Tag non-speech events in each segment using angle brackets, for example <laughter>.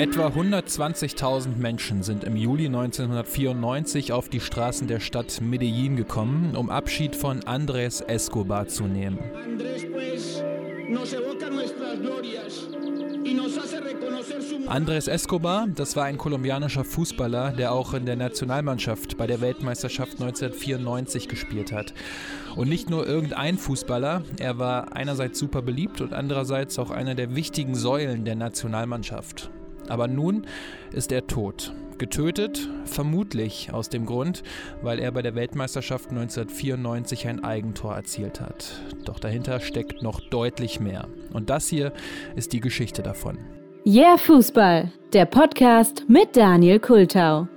Etwa 120.000 Menschen sind im Juli 1994 auf die Straßen der Stadt Medellin gekommen, um Abschied von Andrés Escobar zu nehmen. Andrés Escobar, das war ein kolumbianischer Fußballer, der auch in der Nationalmannschaft bei der Weltmeisterschaft 1994 gespielt hat. Und nicht nur irgendein Fußballer, er war einerseits super beliebt und andererseits auch einer der wichtigen Säulen der Nationalmannschaft. Aber nun ist er tot. Getötet, vermutlich aus dem Grund, weil er bei der Weltmeisterschaft 1994 ein Eigentor erzielt hat. Doch dahinter steckt noch deutlich mehr. Und das hier ist die Geschichte davon. Yeah Fußball, der Podcast mit Daniel Kultau.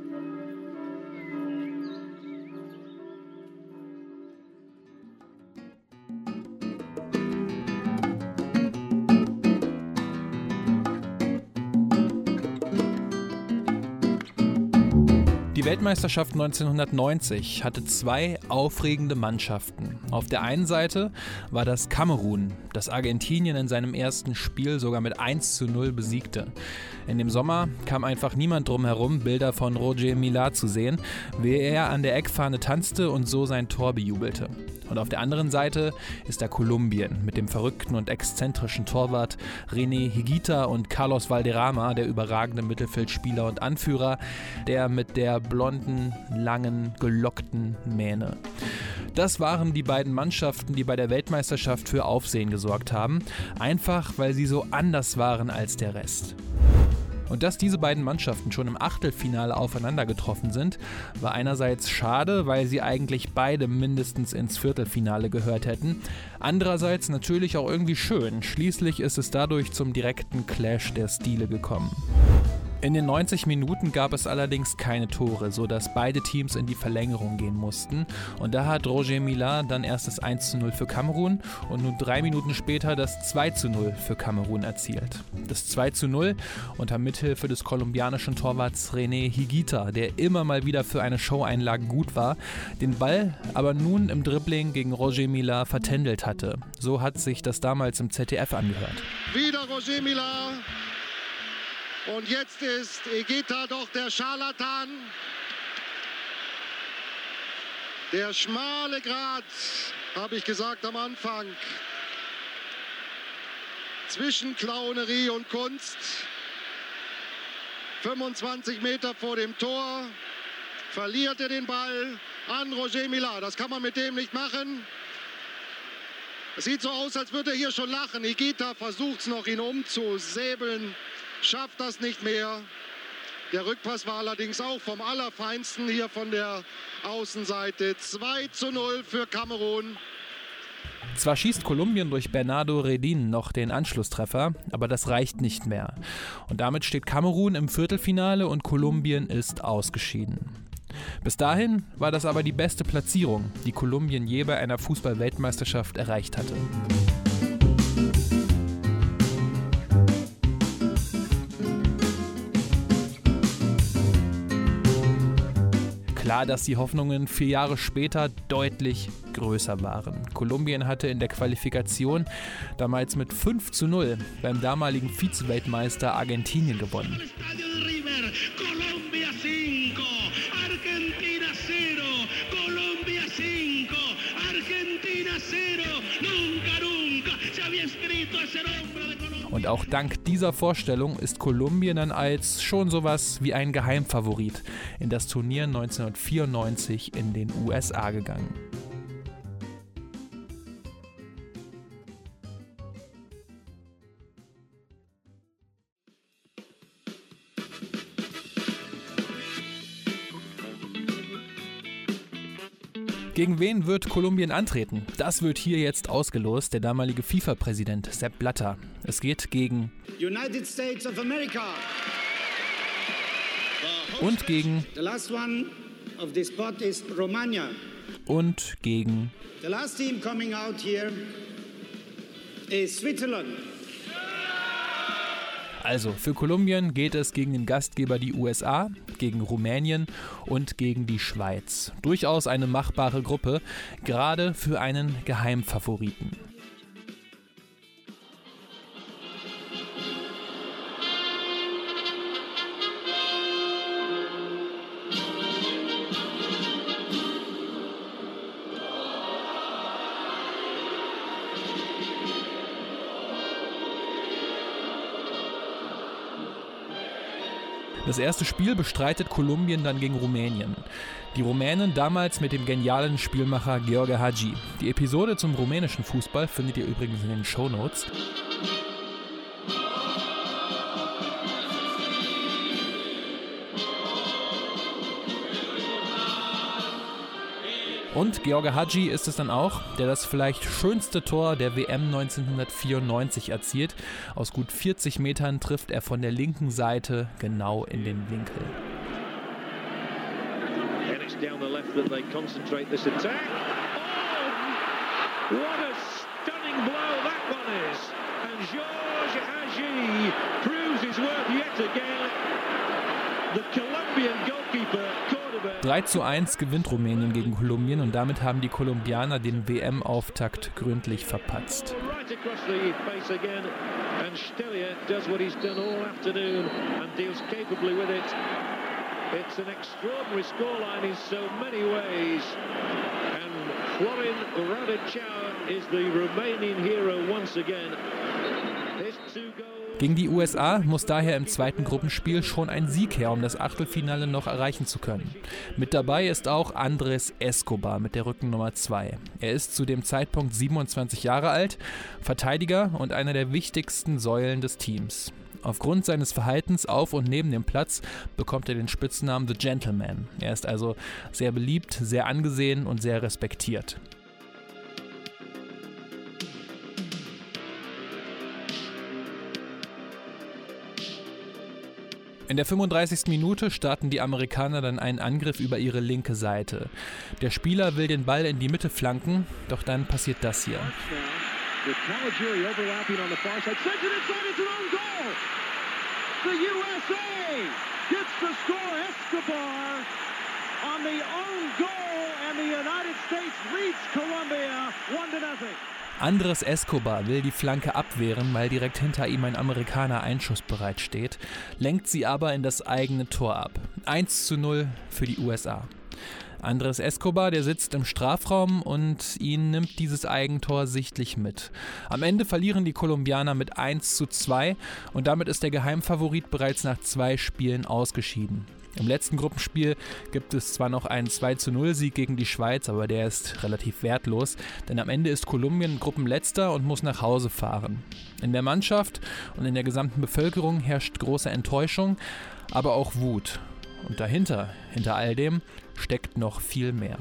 Die Weltmeisterschaft 1990 hatte zwei aufregende Mannschaften. Auf der einen Seite war das Kamerun, das Argentinien in seinem ersten Spiel sogar mit 1 zu 0 besiegte. In dem Sommer kam einfach niemand drum herum, Bilder von Roger Millar zu sehen, wie er an der Eckfahne tanzte und so sein Tor bejubelte. Und auf der anderen Seite ist da Kolumbien mit dem verrückten und exzentrischen Torwart René Higuita und Carlos Valderrama, der überragende Mittelfeldspieler und Anführer, der mit der blonden, langen, gelockten Mähne. Das waren die beiden Mannschaften, die bei der Weltmeisterschaft für Aufsehen gesorgt haben, einfach weil sie so anders waren als der Rest. Und dass diese beiden Mannschaften schon im Achtelfinale aufeinander getroffen sind, war einerseits schade, weil sie eigentlich beide mindestens ins Viertelfinale gehört hätten. Andererseits natürlich auch irgendwie schön. Schließlich ist es dadurch zum direkten Clash der Stile gekommen. In den 90 Minuten gab es allerdings keine Tore, sodass beide Teams in die Verlängerung gehen mussten. Und da hat Roger Millar dann erst das 1 zu 0 für Kamerun und nur drei Minuten später das 2 zu 0 für Kamerun erzielt. Das 2 zu 0 unter Mithilfe des kolumbianischen Torwarts René Higuita, der immer mal wieder für eine Showeinlage gut war, den Ball aber nun im Dribbling gegen Roger Millar vertändelt hatte. So hat sich das damals im ZDF angehört. Wieder Roger Millar und jetzt ist Egeta doch der Scharlatan. Der schmale Grat, habe ich gesagt am Anfang, zwischen Clownerie und Kunst. 25 Meter vor dem Tor verliert er den Ball an Roger Millar. Das kann man mit dem nicht machen. Es sieht so aus, als würde er hier schon lachen. Igita versucht es noch, ihn umzusäbeln schafft das nicht mehr. Der Rückpass war allerdings auch vom Allerfeinsten hier von der Außenseite. 2 zu 0 für Kamerun. Zwar schießt Kolumbien durch Bernardo Redin noch den Anschlusstreffer, aber das reicht nicht mehr. Und damit steht Kamerun im Viertelfinale und Kolumbien ist ausgeschieden. Bis dahin war das aber die beste Platzierung, die Kolumbien je bei einer Fußball-Weltmeisterschaft erreicht hatte. Klar, dass die Hoffnungen vier Jahre später deutlich größer waren. Kolumbien hatte in der Qualifikation damals mit 5 zu 0 beim damaligen Vize-Weltmeister Argentinien gewonnen. Und auch dank dieser Vorstellung ist Kolumbien dann als schon sowas wie ein Geheimfavorit in das Turnier 1994 in den USA gegangen. Gegen wen wird Kolumbien antreten? Das wird hier jetzt ausgelost. Der damalige FIFA-Präsident Sepp Blatter. Es geht gegen United States of America. Und gegen The last one of this spot is Romania. Und gegen The last team coming out here is Switzerland. Also, für Kolumbien geht es gegen den Gastgeber die USA, gegen Rumänien und gegen die Schweiz. Durchaus eine machbare Gruppe, gerade für einen Geheimfavoriten. Das erste Spiel bestreitet Kolumbien dann gegen Rumänien. Die Rumänen damals mit dem genialen Spielmacher George Hagi. Die Episode zum rumänischen Fußball findet ihr übrigens in den Show Notes. Und George Hadji ist es dann auch, der das vielleicht schönste Tor der WM 1994 erzielt. Aus gut 40 Metern trifft er von der linken Seite genau in den Winkel. down the left that they concentrate this attack. Oh, what a stunning blow that one is. And Hadji proves his worth yet again. The Colombian goalkeeper 3 zu 1 gewinnt Rumänien gegen Kolumbien und damit haben die Kolumbianer den WM-Auftakt gründlich verpatzt. It's an extraordinary scoreline in so many ways. And Florin Radicau is the Romanian hero once again. Gegen die USA muss daher im zweiten Gruppenspiel schon ein Sieg her, um das Achtelfinale noch erreichen zu können. Mit dabei ist auch Andres Escobar mit der Rückennummer 2. Er ist zu dem Zeitpunkt 27 Jahre alt, Verteidiger und einer der wichtigsten Säulen des Teams. Aufgrund seines Verhaltens auf und neben dem Platz bekommt er den Spitznamen The Gentleman. Er ist also sehr beliebt, sehr angesehen und sehr respektiert. In der 35. Minute starten die Amerikaner dann einen Angriff über ihre linke Seite. Der Spieler will den Ball in die Mitte flanken, doch dann passiert das hier. on the own goal and the United States leads Colombia 1 to nothing. Andres Escobar will die Flanke abwehren, weil direkt hinter ihm ein Amerikaner einschussbereit steht, lenkt sie aber in das eigene Tor ab. 1 zu 0 für die USA. Andres Escobar, der sitzt im Strafraum und ihn nimmt dieses Eigentor sichtlich mit. Am Ende verlieren die Kolumbianer mit 1 zu 2 und damit ist der Geheimfavorit bereits nach zwei Spielen ausgeschieden. Im letzten Gruppenspiel gibt es zwar noch einen 20 Sieg gegen die Schweiz, aber der ist relativ wertlos, denn am Ende ist Kolumbien Gruppenletzter und muss nach Hause fahren. In der Mannschaft und in der gesamten Bevölkerung herrscht große Enttäuschung, aber auch Wut. Und dahinter, hinter all dem, steckt noch viel mehr.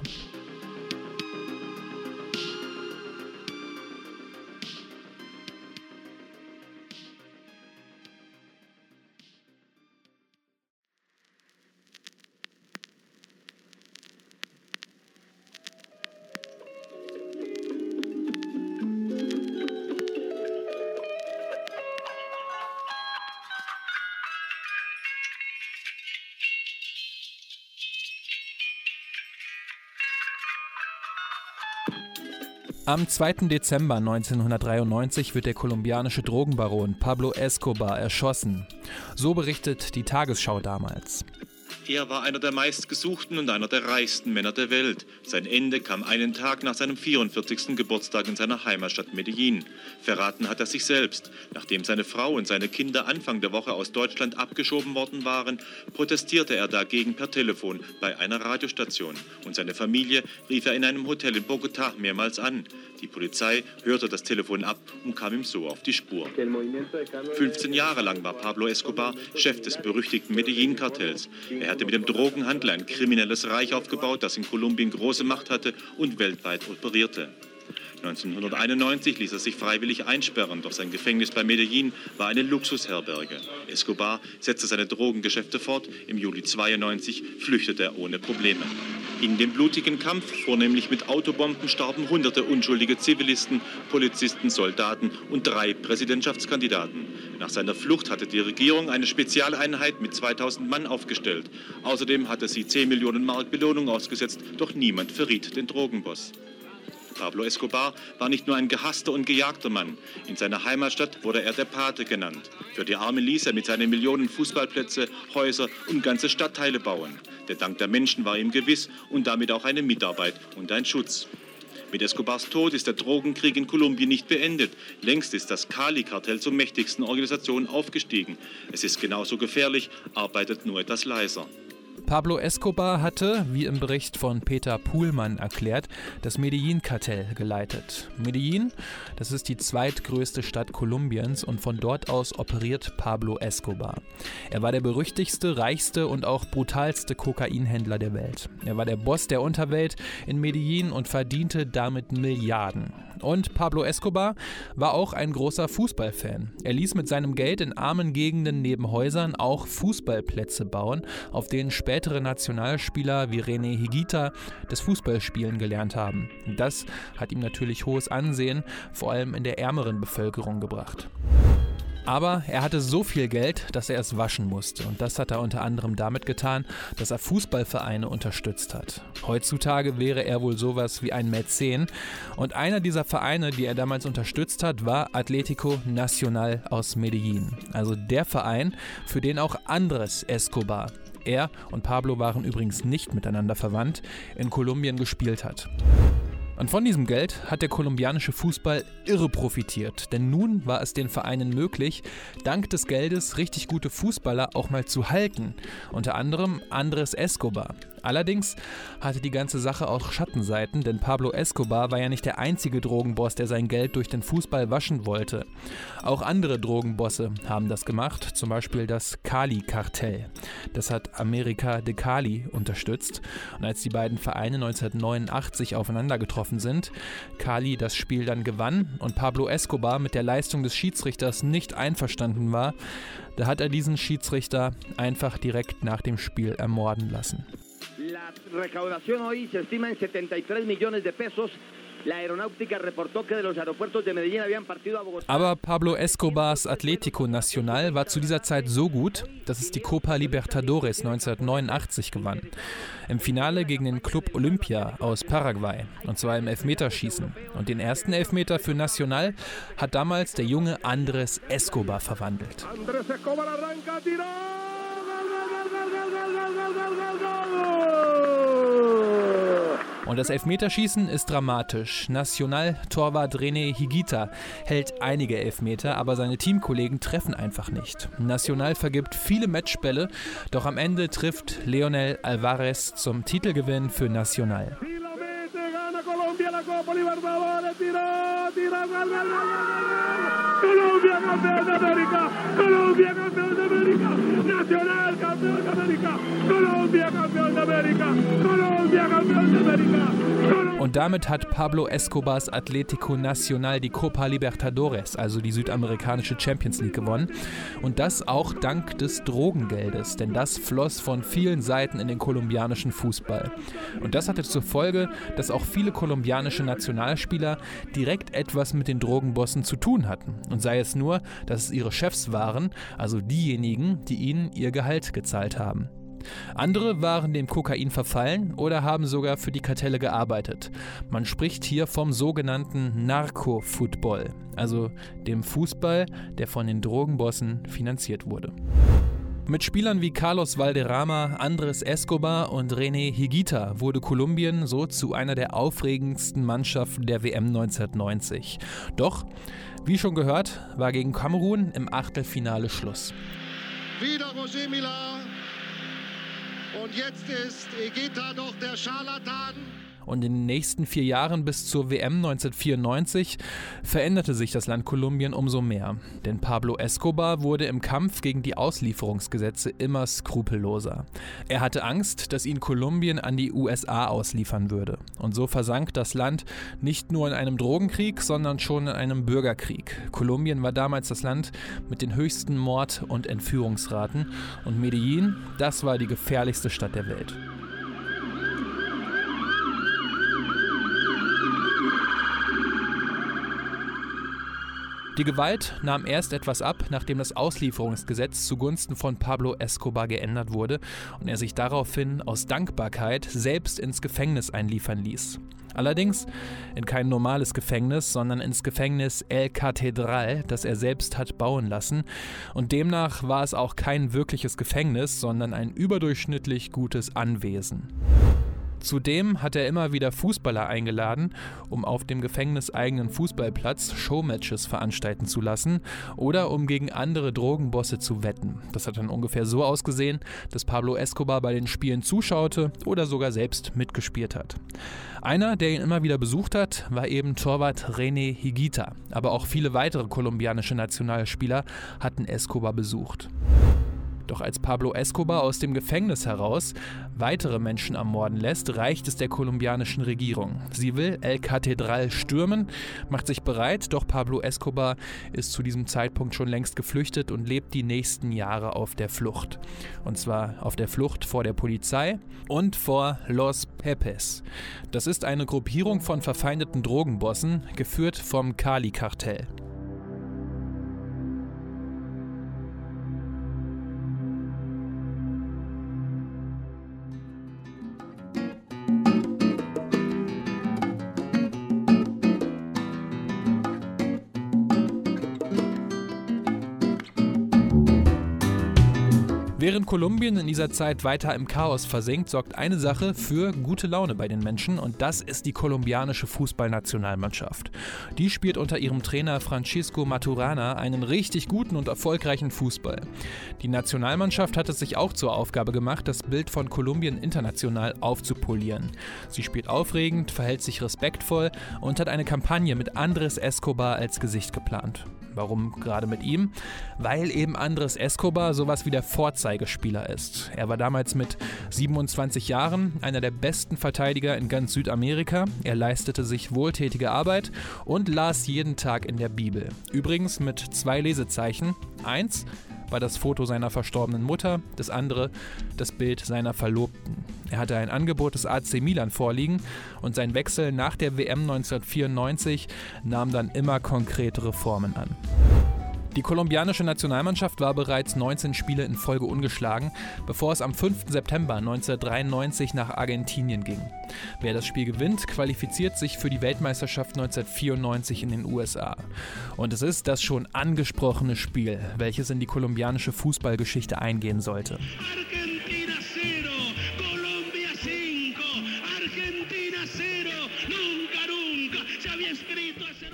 Am 2. Dezember 1993 wird der kolumbianische Drogenbaron Pablo Escobar erschossen. So berichtet die Tagesschau damals. Er war einer der meistgesuchten und einer der reichsten Männer der Welt. Sein Ende kam einen Tag nach seinem 44. Geburtstag in seiner Heimatstadt Medellin. Verraten hat er sich selbst. Nachdem seine Frau und seine Kinder Anfang der Woche aus Deutschland abgeschoben worden waren, protestierte er dagegen per Telefon bei einer Radiostation. Und seine Familie rief er in einem Hotel in Bogotá mehrmals an. Die Polizei hörte das Telefon ab und kam ihm so auf die Spur. 15 Jahre lang war Pablo Escobar Chef des berüchtigten Medellin-Kartells. Er hatte mit dem Drogenhandel ein kriminelles Reich aufgebaut, das in Kolumbien große Macht hatte und weltweit operierte. 1991 ließ er sich freiwillig einsperren, doch sein Gefängnis bei Medellin war eine Luxusherberge. Escobar setzte seine Drogengeschäfte fort. Im Juli 92 flüchtete er ohne Probleme. In dem blutigen Kampf, vornehmlich mit Autobomben, starben hunderte unschuldige Zivilisten, Polizisten, Soldaten und drei Präsidentschaftskandidaten. Nach seiner Flucht hatte die Regierung eine Spezialeinheit mit 2000 Mann aufgestellt. Außerdem hatte sie 10 Millionen Mark Belohnung ausgesetzt, doch niemand verriet den Drogenboss. Pablo Escobar war nicht nur ein gehasster und gejagter Mann. In seiner Heimatstadt wurde er der Pate genannt. Für die Armen ließ er mit seinen Millionen Fußballplätze, Häuser und ganze Stadtteile bauen. Der Dank der Menschen war ihm gewiss und damit auch eine Mitarbeit und ein Schutz. Mit Escobars Tod ist der Drogenkrieg in Kolumbien nicht beendet. Längst ist das Cali-Kartell zur mächtigsten Organisation aufgestiegen. Es ist genauso gefährlich, arbeitet nur etwas leiser. Pablo Escobar hatte, wie im Bericht von Peter Puhlmann erklärt, das Medellin-Kartell geleitet. Medellin, das ist die zweitgrößte Stadt Kolumbiens und von dort aus operiert Pablo Escobar. Er war der berüchtigste, reichste und auch brutalste Kokainhändler der Welt. Er war der Boss der Unterwelt in Medellin und verdiente damit Milliarden. Und Pablo Escobar war auch ein großer Fußballfan. Er ließ mit seinem Geld in armen Gegenden neben Häusern auch Fußballplätze bauen, auf denen spätere Nationalspieler wie René Higuita das Fußballspielen gelernt haben. Das hat ihm natürlich hohes Ansehen, vor allem in der ärmeren Bevölkerung gebracht. Aber er hatte so viel Geld, dass er es waschen musste. Und das hat er unter anderem damit getan, dass er Fußballvereine unterstützt hat. Heutzutage wäre er wohl sowas wie ein Mäzen. Und einer dieser Vereine, die er damals unterstützt hat, war Atlético Nacional aus Medellin. Also der Verein, für den auch Andres Escobar, er und Pablo waren übrigens nicht miteinander verwandt, in Kolumbien gespielt hat. Und von diesem Geld hat der kolumbianische Fußball irre profitiert, denn nun war es den Vereinen möglich, dank des Geldes richtig gute Fußballer auch mal zu halten, unter anderem Andres Escobar. Allerdings hatte die ganze Sache auch Schattenseiten, denn Pablo Escobar war ja nicht der einzige Drogenboss, der sein Geld durch den Fußball waschen wollte. Auch andere Drogenbosse haben das gemacht, zum Beispiel das Cali-Kartell. Das hat Amerika de Cali unterstützt. Und als die beiden Vereine 1989 aufeinander getroffen sind, Cali das Spiel dann gewann und Pablo Escobar mit der Leistung des Schiedsrichters nicht einverstanden war, da hat er diesen Schiedsrichter einfach direkt nach dem Spiel ermorden lassen. La recaudación hoy se estima en 73 millones de pesos. La aeronáutica reportó que de los aeropuertos de Medellín habían partido a Bogotá. Aber Pablo Escobars Atlético Nacional war zu dieser Zeit so gut, dass es die Copa Libertadores 1989 gewann. Im Finale gegen den Club Olympia aus Paraguay, und zwar im Elfmeterschießen. Und den ersten Elfmeter für Nacional hat damals der junge Andres Escobar verwandelt. Andrés Escobar arranca, tiró. Und das Elfmeterschießen ist dramatisch. National-Torwart René Higuita hält einige Elfmeter, aber seine Teamkollegen treffen einfach nicht. National vergibt viele Matchbälle, doch am Ende trifft Leonel Alvarez zum Titelgewinn für Nacional. Copa Libertadores, tiró, tiró, gol, gol, gol, gol. Colombia campeón de América, Colombia campeón de América, Nacional campeón de América, Colombia campeón de América, Colombia campeón de América. Und damit hat Pablo Escobars Atlético Nacional die Copa Libertadores, also die südamerikanische Champions League, gewonnen. Und das auch dank des Drogengeldes, denn das floss von vielen Seiten in den kolumbianischen Fußball. Und das hatte zur Folge, dass auch viele kolumbianische Nationalspieler direkt etwas mit den Drogenbossen zu tun hatten. Und sei es nur, dass es ihre Chefs waren, also diejenigen, die ihnen ihr Gehalt gezahlt haben. Andere waren dem Kokain verfallen oder haben sogar für die Kartelle gearbeitet. Man spricht hier vom sogenannten Narco-Football, also dem Fußball, der von den Drogenbossen finanziert wurde. Mit Spielern wie Carlos Valderrama, Andres Escobar und René Higuita wurde Kolumbien so zu einer der aufregendsten Mannschaften der WM 1990. Doch, wie schon gehört, war gegen Kamerun im Achtelfinale Schluss. Wieder Roger Millar. Und jetzt ist Egeta doch der Scharlatan. Und in den nächsten vier Jahren bis zur WM 1994 veränderte sich das Land Kolumbien umso mehr. Denn Pablo Escobar wurde im Kampf gegen die Auslieferungsgesetze immer skrupelloser. Er hatte Angst, dass ihn Kolumbien an die USA ausliefern würde. Und so versank das Land nicht nur in einem Drogenkrieg, sondern schon in einem Bürgerkrieg. Kolumbien war damals das Land mit den höchsten Mord- und Entführungsraten. Und Medellin, das war die gefährlichste Stadt der Welt. Die Gewalt nahm erst etwas ab, nachdem das Auslieferungsgesetz zugunsten von Pablo Escobar geändert wurde und er sich daraufhin aus Dankbarkeit selbst ins Gefängnis einliefern ließ. Allerdings in kein normales Gefängnis, sondern ins Gefängnis El Catedral, das er selbst hat bauen lassen. Und demnach war es auch kein wirkliches Gefängnis, sondern ein überdurchschnittlich gutes Anwesen. Zudem hat er immer wieder Fußballer eingeladen, um auf dem gefängniseigenen Fußballplatz Showmatches veranstalten zu lassen oder um gegen andere Drogenbosse zu wetten. Das hat dann ungefähr so ausgesehen, dass Pablo Escobar bei den Spielen zuschaute oder sogar selbst mitgespielt hat. Einer, der ihn immer wieder besucht hat, war eben Torwart René Higuita, aber auch viele weitere kolumbianische Nationalspieler hatten Escobar besucht. Doch als Pablo Escobar aus dem Gefängnis heraus weitere Menschen ermorden lässt, reicht es der kolumbianischen Regierung. Sie will El Catedral stürmen, macht sich bereit, doch Pablo Escobar ist zu diesem Zeitpunkt schon längst geflüchtet und lebt die nächsten Jahre auf der Flucht. Und zwar auf der Flucht vor der Polizei und vor Los Pepes. Das ist eine Gruppierung von verfeindeten Drogenbossen, geführt vom Cali-Kartell. Während Kolumbien in dieser Zeit weiter im Chaos versinkt, sorgt eine Sache für gute Laune bei den Menschen und das ist die kolumbianische Fußballnationalmannschaft. Die spielt unter ihrem Trainer Francisco Maturana einen richtig guten und erfolgreichen Fußball. Die Nationalmannschaft hat es sich auch zur Aufgabe gemacht, das Bild von Kolumbien international aufzupolieren. Sie spielt aufregend, verhält sich respektvoll und hat eine Kampagne mit Andres Escobar als Gesicht geplant. Warum gerade mit ihm? Weil eben Andres Escobar sowas wie der Vorzeigespieler ist. Er war damals mit 27 Jahren einer der besten Verteidiger in ganz Südamerika. Er leistete sich wohltätige Arbeit und las jeden Tag in der Bibel. Übrigens mit zwei Lesezeichen. Eins war das Foto seiner verstorbenen Mutter, das andere das Bild seiner Verlobten. Er hatte ein Angebot des AC Milan vorliegen und sein Wechsel nach der WM 1994 nahm dann immer konkretere Formen an. Die kolumbianische Nationalmannschaft war bereits 19 Spiele in Folge ungeschlagen, bevor es am 5. September 1993 nach Argentinien ging. Wer das Spiel gewinnt, qualifiziert sich für die Weltmeisterschaft 1994 in den USA. Und es ist das schon angesprochene Spiel, welches in die kolumbianische Fußballgeschichte eingehen sollte.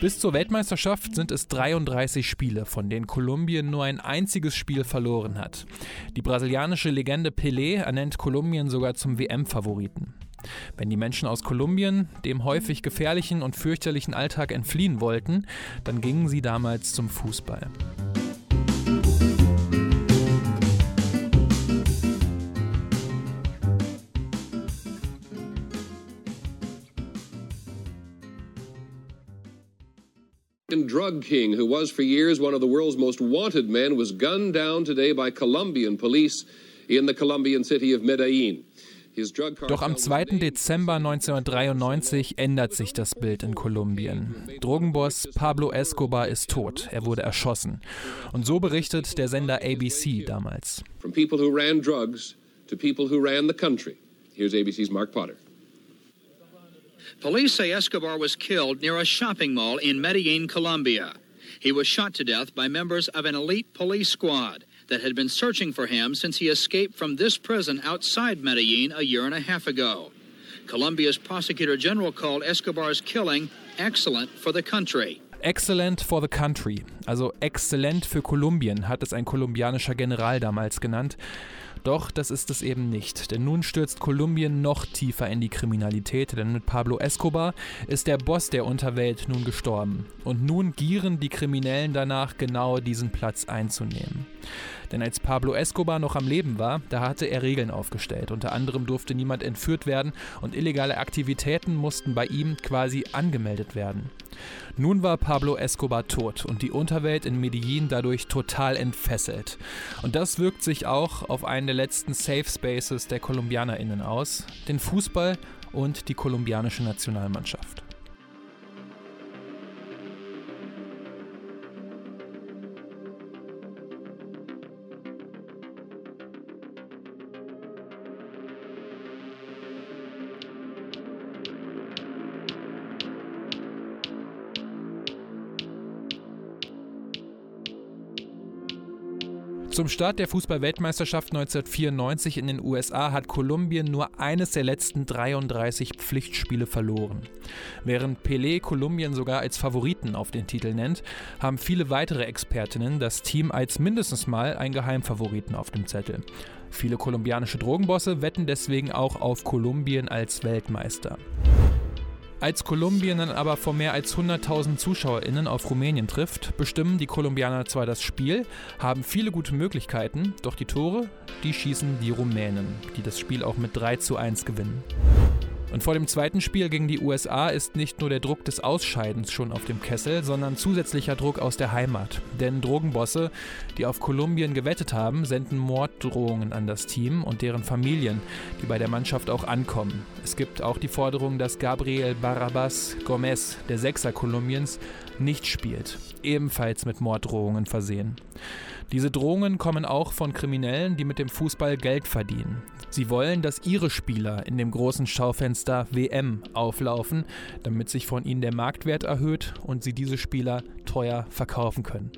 Bis zur Weltmeisterschaft sind es 33 Spiele, von denen Kolumbien nur ein einziges Spiel verloren hat. Die brasilianische Legende Pelé ernennt Kolumbien sogar zum WM-Favoriten. Wenn die Menschen aus Kolumbien dem häufig gefährlichen und fürchterlichen Alltag entfliehen wollten, dann gingen sie damals zum Fußball. Drug king who was for years one of the world's most wanted men was gunned down today by Colombian police in the Colombian city of Medellin. Doch am 2. Dezember 1993 ändert sich das Bild in Kolumbien. Drogenboss Pablo Escobar ist tot. Er wurde erschossen. Und so berichtet der Sender ABC damals. From people who ran drugs to people who ran the country. Here's ABC's Mark Potter. Police say Escobar was killed near a shopping mall in Medellin, Colombia. He was shot to death by members of an elite police squad that had been searching for him since he escaped from this prison outside Medellin a year and a half ago. Colombia's prosecutor general called Escobar's killing excellent for the country. Excellent for the country, also exzellent für Kolumbien, hat es ein kolumbianischer General damals genannt. Doch das ist es eben nicht, denn nun stürzt Kolumbien noch tiefer in die Kriminalität, denn mit Pablo Escobar ist der Boss der Unterwelt nun gestorben. Und nun gieren die Kriminellen danach, genau diesen Platz einzunehmen. Denn als Pablo Escobar noch am Leben war, da hatte er Regeln aufgestellt. Unter anderem durfte niemand entführt werden und illegale Aktivitäten mussten bei ihm quasi angemeldet werden. Nun war Pablo Escobar tot und die Unterwelt in Medellin dadurch total entfesselt. Und das wirkt sich auch auf einen der letzten Safe Spaces der KolumbianerInnen aus, den Fußball und die kolumbianische Nationalmannschaft. Zum Start der Fußball-Weltmeisterschaft 1994 in den USA hat Kolumbien nur eines der letzten 33 Pflichtspiele verloren. Während Pelé Kolumbien sogar als Favoriten auf den Titel nennt, haben viele weitere Expertinnen das Team als mindestens mal ein Geheimfavoriten auf dem Zettel. Viele kolumbianische Drogenbosse wetten deswegen auch auf Kolumbien als Weltmeister. Als Kolumbien dann aber vor mehr als 100.000 ZuschauerInnen auf Rumänien trifft, bestimmen die Kolumbianer zwar das Spiel, haben viele gute Möglichkeiten, doch die Tore, die schießen die Rumänen, die das Spiel auch mit 3 zu 1 gewinnen. Und vor dem zweiten Spiel gegen die USA ist nicht nur der Druck des Ausscheidens schon auf dem Kessel, sondern zusätzlicher Druck aus der Heimat. Denn Drogenbosse, die auf Kolumbien gewettet haben, senden Morddrohungen an das Team und deren Familien, die bei der Mannschaft auch ankommen. Es gibt auch die Forderung, dass Gabriel Barrabas Gomez, der Sechser Kolumbiens, nicht spielt, ebenfalls mit Morddrohungen versehen. Diese Drohungen kommen auch von Kriminellen, die mit dem Fußball Geld verdienen. Sie wollen, dass ihre Spieler in dem großen Schaufenster WM auflaufen, damit sich von ihnen der Marktwert erhöht und sie diese Spieler teuer verkaufen können.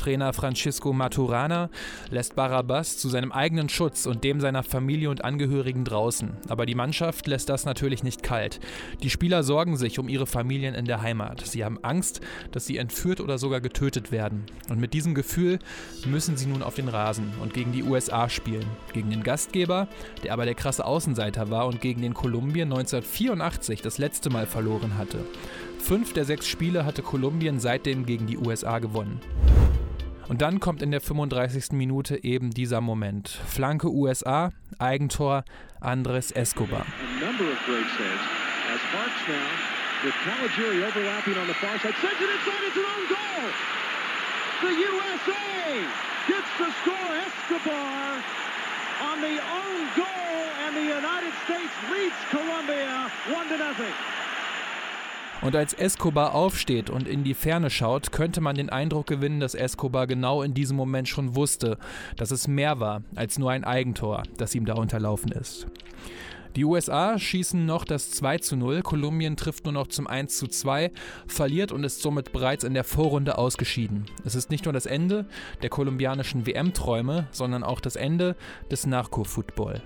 Trainer Francisco Maturana lässt Barabbas zu seinem eigenen Schutz und dem seiner Familie und Angehörigen draußen. Aber die Mannschaft lässt das natürlich nicht kalt. Die Spieler sorgen sich um ihre Familien in der Heimat. Sie haben Angst, dass sie entführt oder sogar getötet werden. Und mit diesem Gefühl müssen sie nun auf den Rasen und gegen die USA spielen. Gegen den Gastgeber, der aber der krasse Außenseiter war und gegen den Kolumbien 1984 das letzte Mal verloren hatte. Fünf der sechs Spiele hatte Kolumbien seitdem gegen die USA gewonnen. Und dann kommt in der 35. Minute eben dieser Moment. Flanke USA, Eigentor Andres Escobar. with Caligiuri overlapping on the far side. Sends it inside, it's an own goal! The USA gets the score. Escobar on the own goal, and the United States leads Colombia 1 to nothing. Und als Escobar aufsteht und in die Ferne schaut, könnte man den Eindruck gewinnen, dass Escobar genau in diesem Moment schon wusste, dass es mehr war als nur ein Eigentor, das ihm da unterlaufen ist. Die USA schießen noch das 2 zu 0, Kolumbien trifft nur noch zum 1 zu 2, verliert und ist somit bereits in der Vorrunde ausgeschieden. Es ist nicht nur das Ende der kolumbianischen WM-Träume, sondern auch das Ende des Narco-Football.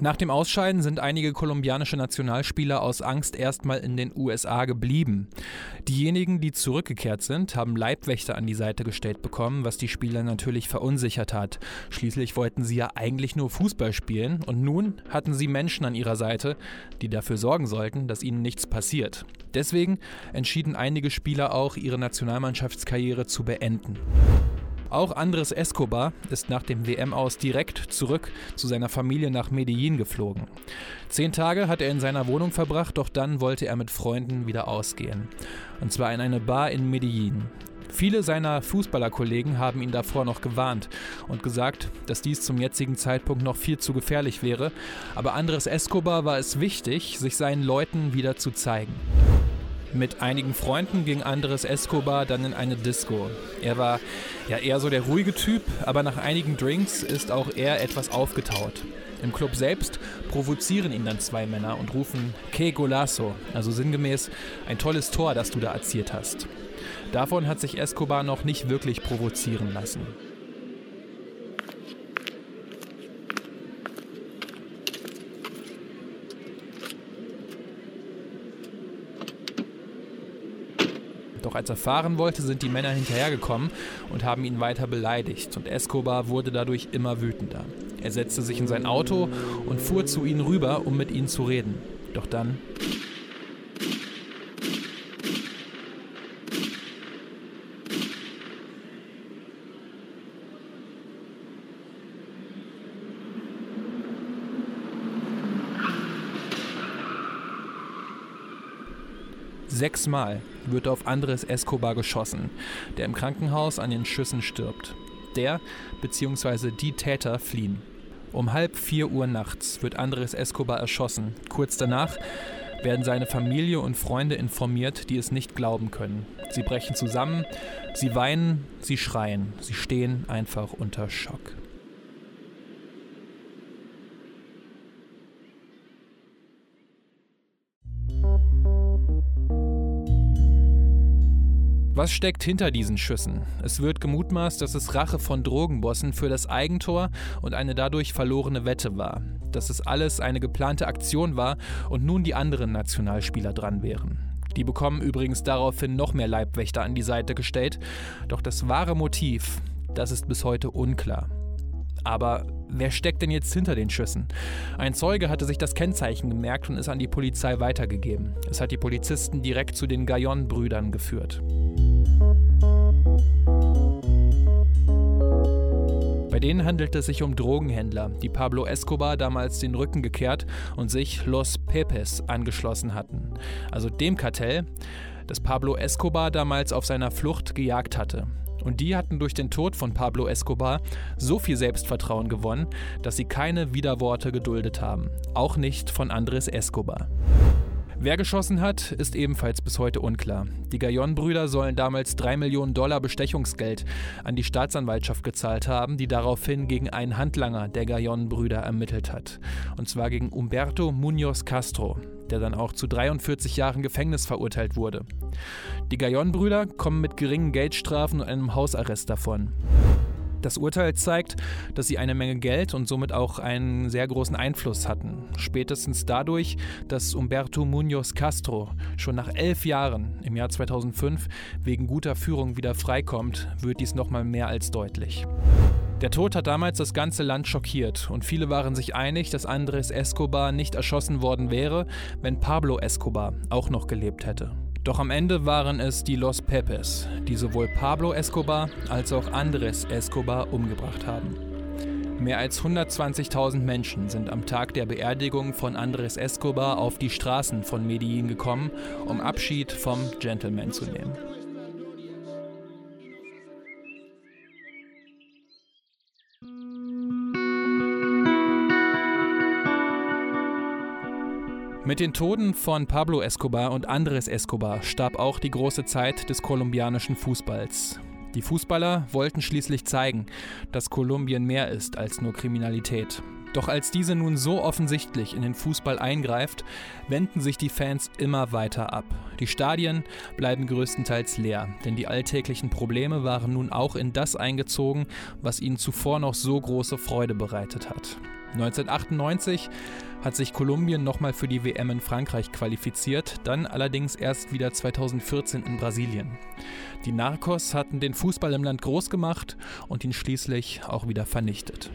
Nach dem Ausscheiden sind einige kolumbianische Nationalspieler aus Angst erstmal in den USA geblieben. Diejenigen, die zurückgekehrt sind, haben Leibwächter an die Seite gestellt bekommen, was die Spieler natürlich verunsichert hat. Schließlich wollten sie ja eigentlich nur Fußball spielen und nun hatten sie Menschen an ihrer Seite, die dafür sorgen sollten, dass ihnen nichts passiert. Deswegen entschieden einige Spieler auch, ihre Nationalmannschaftskarriere zu beenden. Auch Andres Escobar ist nach dem WM aus direkt zurück zu seiner Familie nach Medellin geflogen. Zehn Tage hat er in seiner Wohnung verbracht, doch dann wollte er mit Freunden wieder ausgehen. Und zwar in eine Bar in Medellin. Viele seiner Fußballerkollegen haben ihn davor noch gewarnt und gesagt, dass dies zum jetzigen Zeitpunkt noch viel zu gefährlich wäre, aber Andres Escobar war es wichtig, sich seinen Leuten wieder zu zeigen. Mit einigen Freunden ging Andres Escobar dann in eine Disco. Er war ja eher so der ruhige Typ, aber nach einigen Drinks ist auch er etwas aufgetaut. Im Club selbst provozieren ihn dann zwei Männer und rufen Que golazo, also sinngemäß ein tolles Tor, das du da erzielt hast. Davon hat sich Escobar noch nicht wirklich provozieren lassen. Doch als er fahren wollte, sind die Männer hinterhergekommen und haben ihn weiter beleidigt und Escobar wurde dadurch immer wütender. Er setzte sich in sein Auto und fuhr zu ihnen rüber, um mit ihnen zu reden. Doch dann Sechsmal wird auf Andres Escobar geschossen, der im Krankenhaus an den Schüssen stirbt. Der bzw. die Täter fliehen. Um halb vier Uhr nachts wird Andres Escobar erschossen. Kurz danach werden seine Familie und Freunde informiert, die es nicht glauben können. Sie brechen zusammen, sie weinen, sie schreien, sie stehen einfach unter Schock. Was steckt hinter diesen Schüssen? Es wird gemutmaßt, dass es Rache von Drogenbossen für das Eigentor und eine dadurch verlorene Wette war. Dass es alles eine geplante Aktion war und nun die anderen Nationalspieler dran wären. Die bekommen übrigens daraufhin noch mehr Leibwächter an die Seite gestellt. Doch das wahre Motiv, das ist bis heute unklar. Aber wer steckt denn jetzt hinter den Schüssen? Ein Zeuge hatte sich das Kennzeichen gemerkt und es an die Polizei weitergegeben. Es hat die Polizisten direkt zu den Gaillon-Brüdern geführt. Bei denen handelt es sich um Drogenhändler, die Pablo Escobar damals den Rücken gekehrt und sich Los Pepes angeschlossen hatten. Also dem Kartell, das Pablo Escobar damals auf seiner Flucht gejagt hatte. Und die hatten durch den Tod von Pablo Escobar so viel Selbstvertrauen gewonnen, dass sie keine Widerworte geduldet haben. Auch nicht von Andres Escobar. Wer geschossen hat, ist ebenfalls bis heute unklar. Die Gaillon-Brüder sollen damals 3 Millionen Dollar Bestechungsgeld an die Staatsanwaltschaft gezahlt haben, die daraufhin gegen einen Handlanger der Gaillon-Brüder ermittelt hat. Und zwar gegen Humberto Munoz Castro, der dann auch zu 43 Jahren Gefängnis verurteilt wurde. Die Gaillon-Brüder kommen mit geringen Geldstrafen und einem Hausarrest davon. Das Urteil zeigt, dass sie eine Menge Geld und somit auch einen sehr großen Einfluss hatten. Spätestens dadurch, dass Umberto Munoz Castro schon nach elf Jahren im Jahr 2005 wegen guter Führung wieder freikommt, wird dies nochmal mehr als deutlich. Der Tod hat damals das ganze Land schockiert und viele waren sich einig, dass Andres Escobar nicht erschossen worden wäre, wenn Pablo Escobar auch noch gelebt hätte. Doch am Ende waren es die Los Pepes, die sowohl Pablo Escobar als auch Andres Escobar umgebracht haben. Mehr als 120.000 Menschen sind am Tag der Beerdigung von Andres Escobar auf die Straßen von Medellin gekommen, um Abschied vom Gentleman zu nehmen. Mit den Toten von Pablo Escobar und Andres Escobar starb auch die große Zeit des kolumbianischen Fußballs. Die Fußballer wollten schließlich zeigen, dass Kolumbien mehr ist als nur Kriminalität. Doch als diese nun so offensichtlich in den Fußball eingreift, wenden sich die Fans immer weiter ab. Die Stadien bleiben größtenteils leer, denn die alltäglichen Probleme waren nun auch in das eingezogen, was ihnen zuvor noch so große Freude bereitet hat. 1998 hat sich Kolumbien nochmal für die WM in Frankreich qualifiziert, dann allerdings erst wieder 2014 in Brasilien. Die Narcos hatten den Fußball im Land groß gemacht und ihn schließlich auch wieder vernichtet.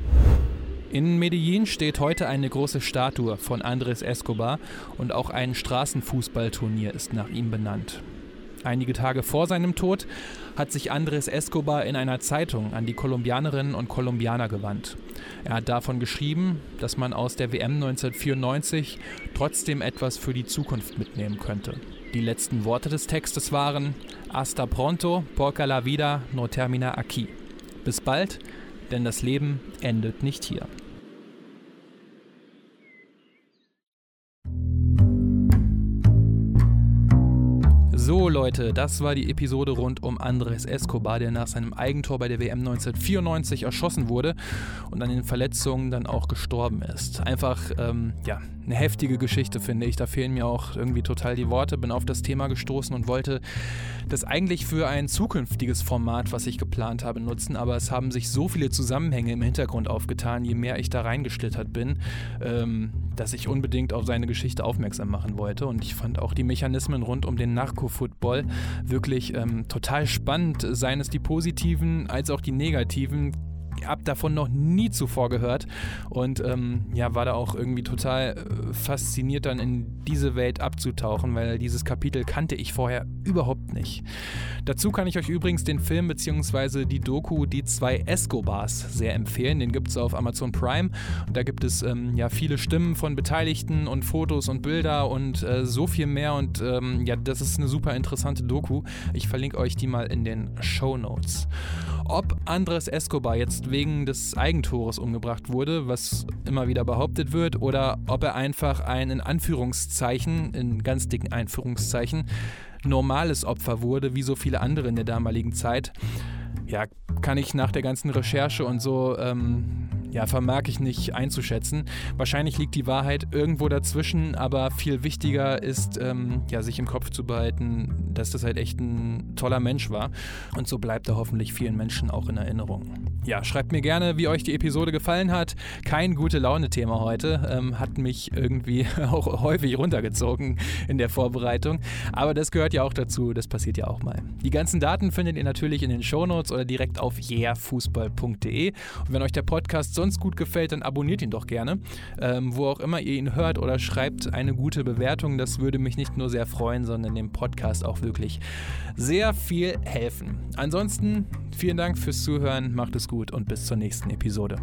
In Medellin steht heute eine große Statue von Andres Escobar und auch ein Straßenfußballturnier ist nach ihm benannt. Einige Tage vor seinem Tod hat sich Andres Escobar in einer Zeitung an die Kolumbianerinnen und Kolumbianer gewandt. Er hat davon geschrieben, dass man aus der WM 1994 trotzdem etwas für die Zukunft mitnehmen könnte. Die letzten Worte des Textes waren Hasta pronto, porque la vida no termina aquí. Bis bald, denn das Leben endet nicht hier. So Leute, das war die Episode rund um Andres Escobar, der nach seinem Eigentor bei der WM 1994 erschossen wurde und an den Verletzungen dann auch gestorben ist. Einfach, ähm, ja, eine heftige Geschichte, finde ich. Da fehlen mir auch irgendwie total die Worte. Bin auf das Thema gestoßen und wollte das eigentlich für ein zukünftiges Format, was ich geplant habe, nutzen. Aber es haben sich so viele Zusammenhänge im Hintergrund aufgetan, je mehr ich da reingeschlittert bin, ähm, dass ich unbedingt auf seine Geschichte aufmerksam machen wollte. Und ich fand auch die Mechanismen rund um den Narco-Football wirklich ähm, total spannend. Seien es die positiven als auch die negativen habe davon noch nie zuvor gehört und ähm, ja, war da auch irgendwie total äh, fasziniert, dann in diese Welt abzutauchen, weil dieses Kapitel kannte ich vorher überhaupt nicht. Dazu kann ich euch übrigens den Film bzw. die Doku Die zwei Escobars sehr empfehlen. Den gibt es auf Amazon Prime und da gibt es ähm, ja viele Stimmen von Beteiligten und Fotos und Bilder und äh, so viel mehr und ähm, ja, das ist eine super interessante Doku. Ich verlinke euch die mal in den Show Notes. Ob Andres Escobar jetzt wegen des Eigentores umgebracht wurde, was immer wieder behauptet wird, oder ob er einfach ein in Anführungszeichen, in ganz dicken Einführungszeichen, normales Opfer wurde, wie so viele andere in der damaligen Zeit, ja, kann ich nach der ganzen Recherche und so ähm, ja, vermag ich nicht einzuschätzen. Wahrscheinlich liegt die Wahrheit irgendwo dazwischen, aber viel wichtiger ist, ähm, ja, sich im Kopf zu behalten, dass das halt echt ein toller Mensch war. Und so bleibt er hoffentlich vielen Menschen auch in Erinnerung. Ja, schreibt mir gerne, wie euch die Episode gefallen hat. Kein gute Laune-Thema heute. Ähm, hat mich irgendwie <laughs> auch häufig runtergezogen in der Vorbereitung. Aber das gehört ja auch dazu. Das passiert ja auch mal. Die ganzen Daten findet ihr natürlich in den Shownotes oder direkt auf yeahfußball.de. Und wenn euch der Podcast sonst gut gefällt, dann abonniert ihn doch gerne. Ähm, wo auch immer ihr ihn hört oder schreibt eine gute Bewertung. Das würde mich nicht nur sehr freuen, sondern dem Podcast auch wirklich sehr viel helfen. Ansonsten vielen Dank fürs Zuhören. Macht es gut und bis zur nächsten Episode.